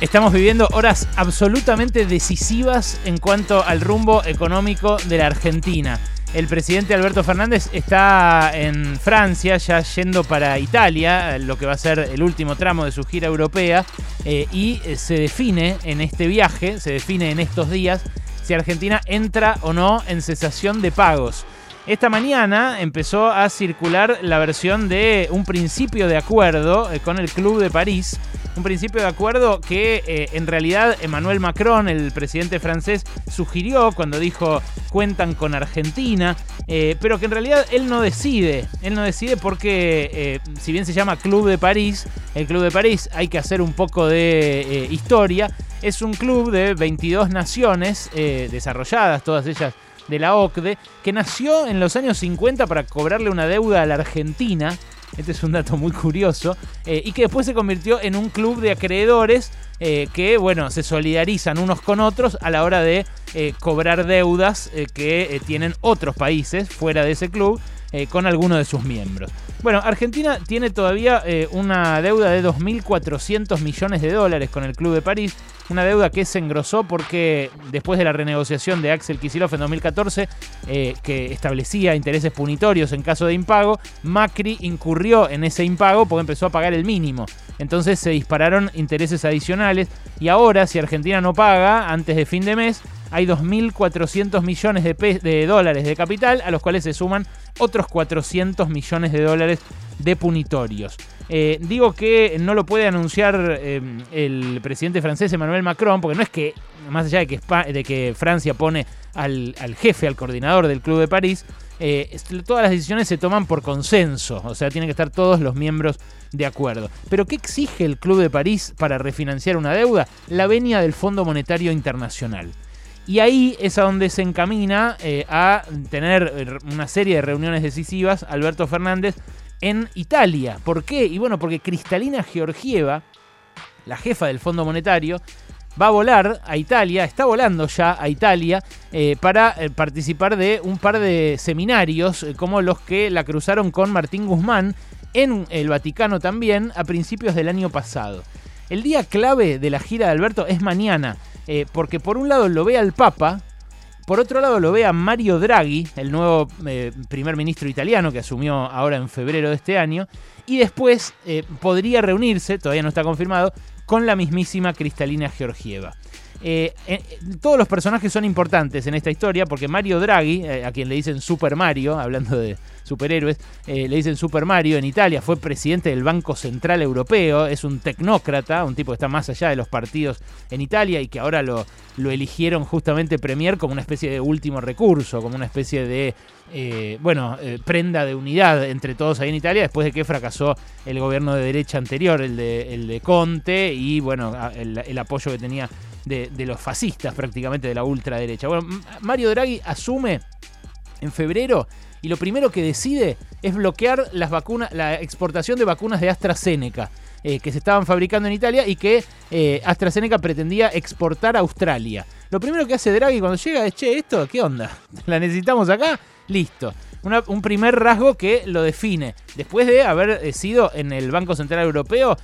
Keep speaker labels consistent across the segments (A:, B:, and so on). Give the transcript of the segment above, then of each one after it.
A: Estamos viviendo horas absolutamente decisivas en cuanto al rumbo económico de la Argentina. El presidente Alberto Fernández está en Francia, ya yendo para Italia, lo que va a ser el último tramo de su gira europea, eh, y se define en este viaje, se define en estos días, si Argentina entra o no en cesación de pagos. Esta mañana empezó a circular la versión de un principio de acuerdo eh, con el Club de París un principio de acuerdo que eh, en realidad Emmanuel Macron, el presidente francés, sugirió cuando dijo cuentan con Argentina, eh, pero que en realidad él no decide. Él no decide porque, si bien se llama Club de París, el Club de París hay que hacer un poco de historia. Es un club de 22 naciones desarrolladas, todas ellas de la OCDE, que nació en los años 50 para cobrarle una deuda a la Argentina este es un dato muy curioso. Eh, y que después se convirtió en un club de acreedores eh, que, bueno, se solidarizan unos con otros a la hora de eh, cobrar deudas que tienen otros países fuera de ese club con alguno de sus miembros. Bueno, Argentina tiene todavía una deuda de 2.400 millones de dólares con el Club de París, una deuda que se engrosó porque después de la renegociación de Axel Kicillof en 2014, eh, que establecía intereses punitorios en caso de impago, Macri incurrió en ese impago porque empezó a pagar el mínimo. Entonces se dispararon intereses adicionales y ahora si Argentina no paga antes de fin de mes, hay 2.400 millones de, de, dólares de capital, a los cuales se suman otros 400 millones de dólares de punitorios. Eh, digo que no lo puede anunciar eh, el presidente francés Emmanuel Macron, porque no es que, más allá de que, de que Francia pone al, jefe, al coordinador del Club de París, eh, todas las decisiones se toman por consenso, o sea, tienen que estar todos los miembros de acuerdo. Pero ¿qué exige el Club de París para refinanciar una deuda? La venia del Fondo Monetario Internacional. Y ahí es a donde se encamina a tener una serie de reuniones decisivas Alberto Fernández en Italia. ¿Por qué? Y bueno, porque Cristalina Georgieva, la jefa del Fondo Monetario, va a volar a Italia, está volando ya a Italia eh, para eh, participar de un par de seminarios eh, como los que la cruzaron con Martín Guzmán en el Vaticano también a principios del año pasado. El día clave de la gira de Alberto es mañana, porque por un lado lo ve al Papa, por otro lado lo ve a Mario Draghi, el nuevo eh, primer ministro italiano que asumió ahora en febrero de este año, y después eh, podría reunirse, todavía no está confirmado, con la mismísima Cristalina Georgieva. Eh, todos los personajes son importantes en esta historia porque Mario Draghi, a quien le dicen Super Mario, hablando de superhéroes, le dicen Super Mario en Italia, fue presidente del Banco Central Europeo, es un tecnócrata, un tipo que está más allá de los partidos en Italia y que ahora lo, eligieron justamente Premier como una especie de último recurso, como una especie de, eh, bueno, eh, prenda de unidad entre todos ahí en Italia, después de que fracasó el gobierno de derecha anterior, el de, el de Conte, y bueno, el, apoyo que tenía de, los fascistas prácticamente de la ultraderecha. Bueno, Mario Draghi asume en febrero y lo primero que decide es bloquear las vacunas, la exportación de vacunas de AstraZeneca. Eh, que se estaban fabricando en Italia y que eh, AstraZeneca pretendía exportar a Australia. Lo primero que hace Draghi cuando llega es, che, ¿esto qué onda? ¿La necesitamos acá? Listo. Un primer rasgo que lo define. Después de haber eh, sido en el Banco Central Europeo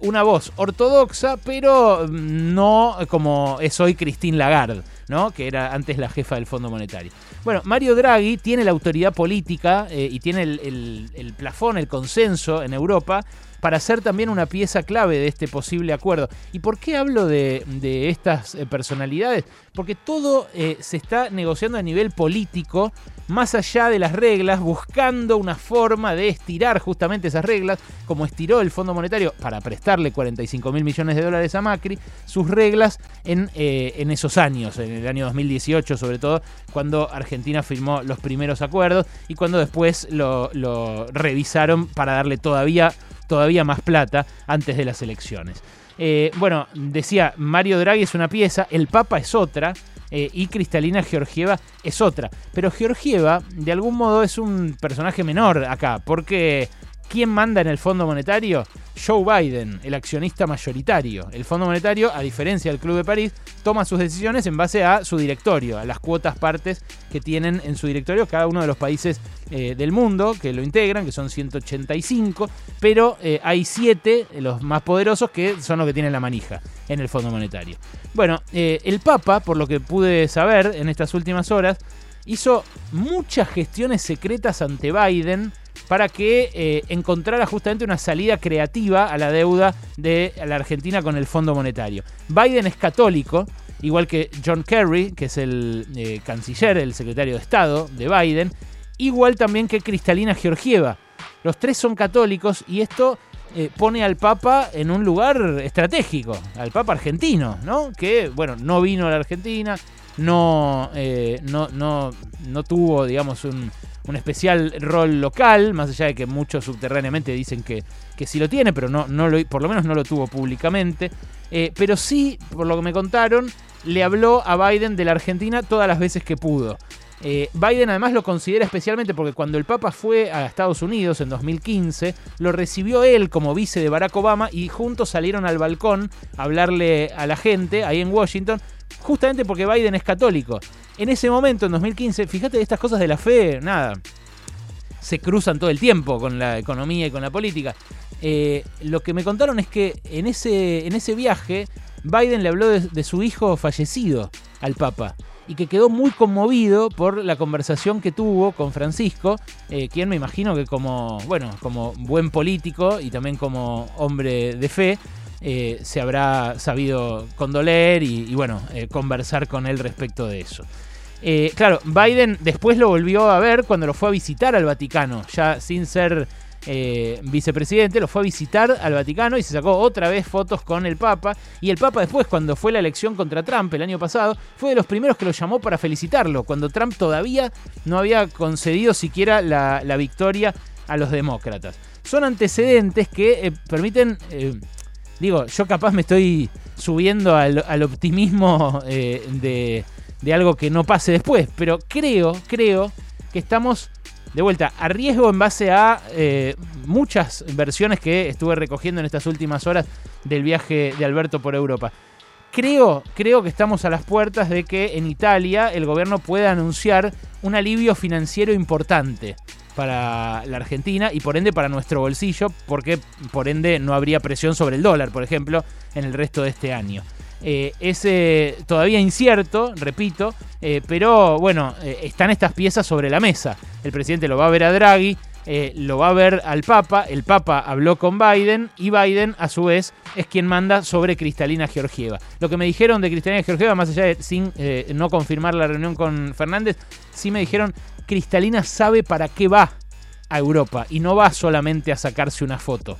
A: una voz ortodoxa, pero mm, no como es hoy Christine Lagarde, ¿no? que era antes la jefa del Fondo Monetario. Bueno, Mario Draghi tiene la autoridad política y tiene el, el plafón, el consenso en Europa para ser también una pieza clave de este posible acuerdo. ¿Y por qué hablo de, estas eh, personalidades? Porque todo eh, se está negociando a nivel político, más allá de las reglas, buscando una forma de estirar justamente esas reglas, como estiró el Fondo Monetario para prestarle 45 mil millones de dólares a Macri, sus reglas en, eh, esos años, en el año 2018 sobre todo, cuando Argentina firmó los primeros acuerdos y cuando después lo revisaron para darle todavía todavía más plata antes de las elecciones. Eh, bueno, decía, Mario Draghi es una pieza, el Papa es otra, eh, y Cristalina Georgieva es otra. Pero Georgieva, de algún modo, es un personaje menor acá, porque ¿Quién manda en el Fondo Monetario? Joe Biden, el accionista mayoritario. El Fondo Monetario, a diferencia del Club de París, toma sus decisiones en base a su directorio, a las cuotas partes que tienen en su directorio cada uno de los países eh, del mundo que lo integran, que son 185, pero eh, hay siete, los más poderosos, que son los que tienen la manija en el Fondo Monetario. Bueno, eh, el Papa, por lo que pude saber en estas últimas horas, hizo muchas gestiones secretas ante Biden para que eh, encontrara justamente una salida creativa a la deuda de la Argentina con el Fondo Monetario. Biden es católico, igual que John Kerry, que es el eh, canciller, el secretario de Estado de Biden, igual también que Cristalina Georgieva. Los tres son católicos y esto eh, pone al Papa en un lugar estratégico, al Papa argentino, ¿no? Que, bueno, no vino a la Argentina, no, no, no, no tuvo, digamos, un, un especial rol local, más allá de que muchos subterráneamente dicen que, que sí lo tiene, pero no, no lo, por lo menos no lo tuvo públicamente. Eh, pero sí, por lo que me contaron, le habló a Biden de la Argentina todas las veces que pudo. Eh, Biden además lo considera especialmente porque cuando el Papa fue a Estados Unidos en 2015, lo recibió él como vice de Barack Obama y juntos salieron al balcón a hablarle a la gente ahí en Washington, justamente porque Biden es católico. En ese momento, en 2015, fíjate estas cosas de la fe, nada, se cruzan todo el tiempo con la economía y con la política. Eh, lo que me contaron es que en ese, en ese viaje Biden le habló de, su hijo fallecido al Papa y que quedó muy conmovido por la conversación que tuvo con Francisco, eh, quien me imagino que como, bueno, como buen político y también como hombre de fe, eh, se habrá sabido condoler y, bueno, eh, conversar con él respecto de eso. Eh, claro, Biden después lo volvió a ver cuando lo fue a visitar al Vaticano, ya sin ser vicepresidente, lo fue a visitar al Vaticano y se sacó otra vez fotos con el Papa. Y el Papa después, cuando fue la elección contra Trump el año pasado, fue de los primeros que lo llamó para felicitarlo, cuando Trump todavía no había concedido siquiera la, victoria a los demócratas. Son antecedentes que permiten digo, yo capaz me estoy subiendo al, optimismo eh, de, algo que no pase después, pero creo, creo que estamos de vuelta a riesgo en base a eh, muchas versiones que estuve recogiendo en estas últimas horas del viaje de Alberto por Europa. Creo, creo que estamos a las puertas de que en Italia el gobierno pueda anunciar un alivio financiero importante para la Argentina y por ende para nuestro bolsillo, porque por ende no habría presión sobre el dólar, por ejemplo, en el resto de este año. Eh, es eh, todavía incierto, repito, eh, pero bueno, están estas piezas sobre la mesa. El presidente lo va a ver a Draghi, lo va a ver al Papa, el Papa habló con Biden y Biden a su vez es quien manda sobre Cristalina Georgieva. Lo que me dijeron de Cristalina Georgieva, más allá de sin no confirmar la reunión con Fernández, sí me dijeron Cristalina sabe para qué va a Europa y no va solamente a sacarse una foto.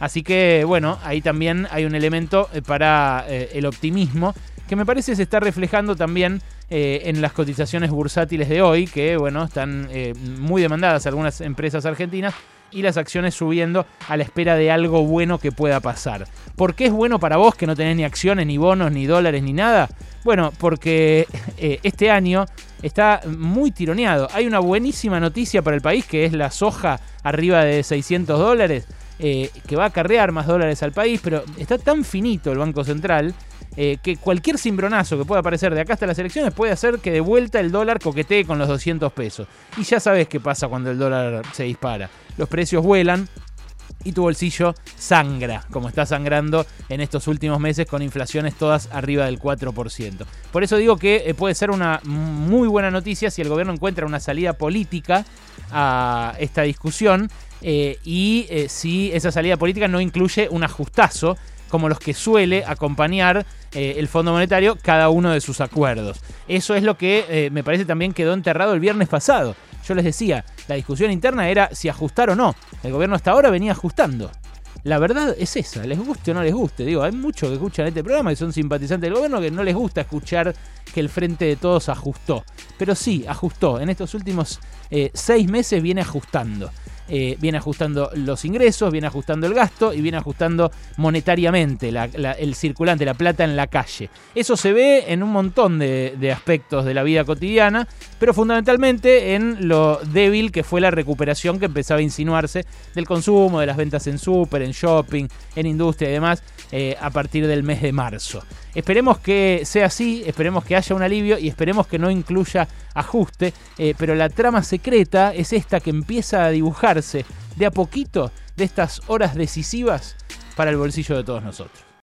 A: Así que bueno, ahí también hay un elemento eh, para eh, el optimismo que me parece se está reflejando también eh, en las cotizaciones bursátiles de hoy, que bueno, están muy demandadas algunas empresas argentinas y las acciones subiendo a la espera de algo bueno que pueda pasar. ¿Por qué es bueno para vos que no tenés ni acciones, ni bonos, ni dólares, ni nada? Bueno, porque este año está muy tironeado. Hay una buenísima noticia para el país que es la soja arriba de 600 dólares. Eh, que va a acarrear más dólares al país, pero está tan finito el Banco Central eh, que cualquier cimbronazo que pueda aparecer de acá hasta las elecciones puede hacer que de vuelta el dólar coquetee con los 200 pesos. Y ya sabes qué pasa cuando el dólar se dispara. Los precios vuelan, y tu bolsillo sangra, como está sangrando en estos últimos meses con inflaciones todas arriba del 4%. Por eso digo que eh, puede ser una muy buena noticia si el gobierno encuentra una salida política a esta discusión eh, y si esa salida política no incluye un ajustazo como los que suele acompañar el Fondo Monetario cada uno de sus acuerdos. Eso es lo que me parece también quedó enterrado el viernes pasado. Yo les decía, la discusión interna era si ajustar o no. El gobierno hasta ahora venía ajustando. La verdad es esa, les guste o no les guste. Digo, hay muchos que escuchan este programa y son simpatizantes del gobierno que no les gusta escuchar que el frente de todos ajustó. Pero sí, ajustó. En estos últimos eh, seis meses viene ajustando. Eh, viene ajustando los ingresos, viene ajustando el gasto y viene ajustando monetariamente el circulante, la plata en la calle. Eso se ve en un montón de, aspectos de la vida cotidiana, pero fundamentalmente en lo débil que fue la recuperación que empezaba a insinuarse del consumo, de las ventas en súper, en shopping, en industria y demás, eh, a partir del mes de marzo. Esperemos que sea así, esperemos que haya un alivio y esperemos que no incluya ajuste, eh, pero la trama secreta es esta que empieza a dibujarse de a poquito de estas horas decisivas para el bolsillo de todos nosotros.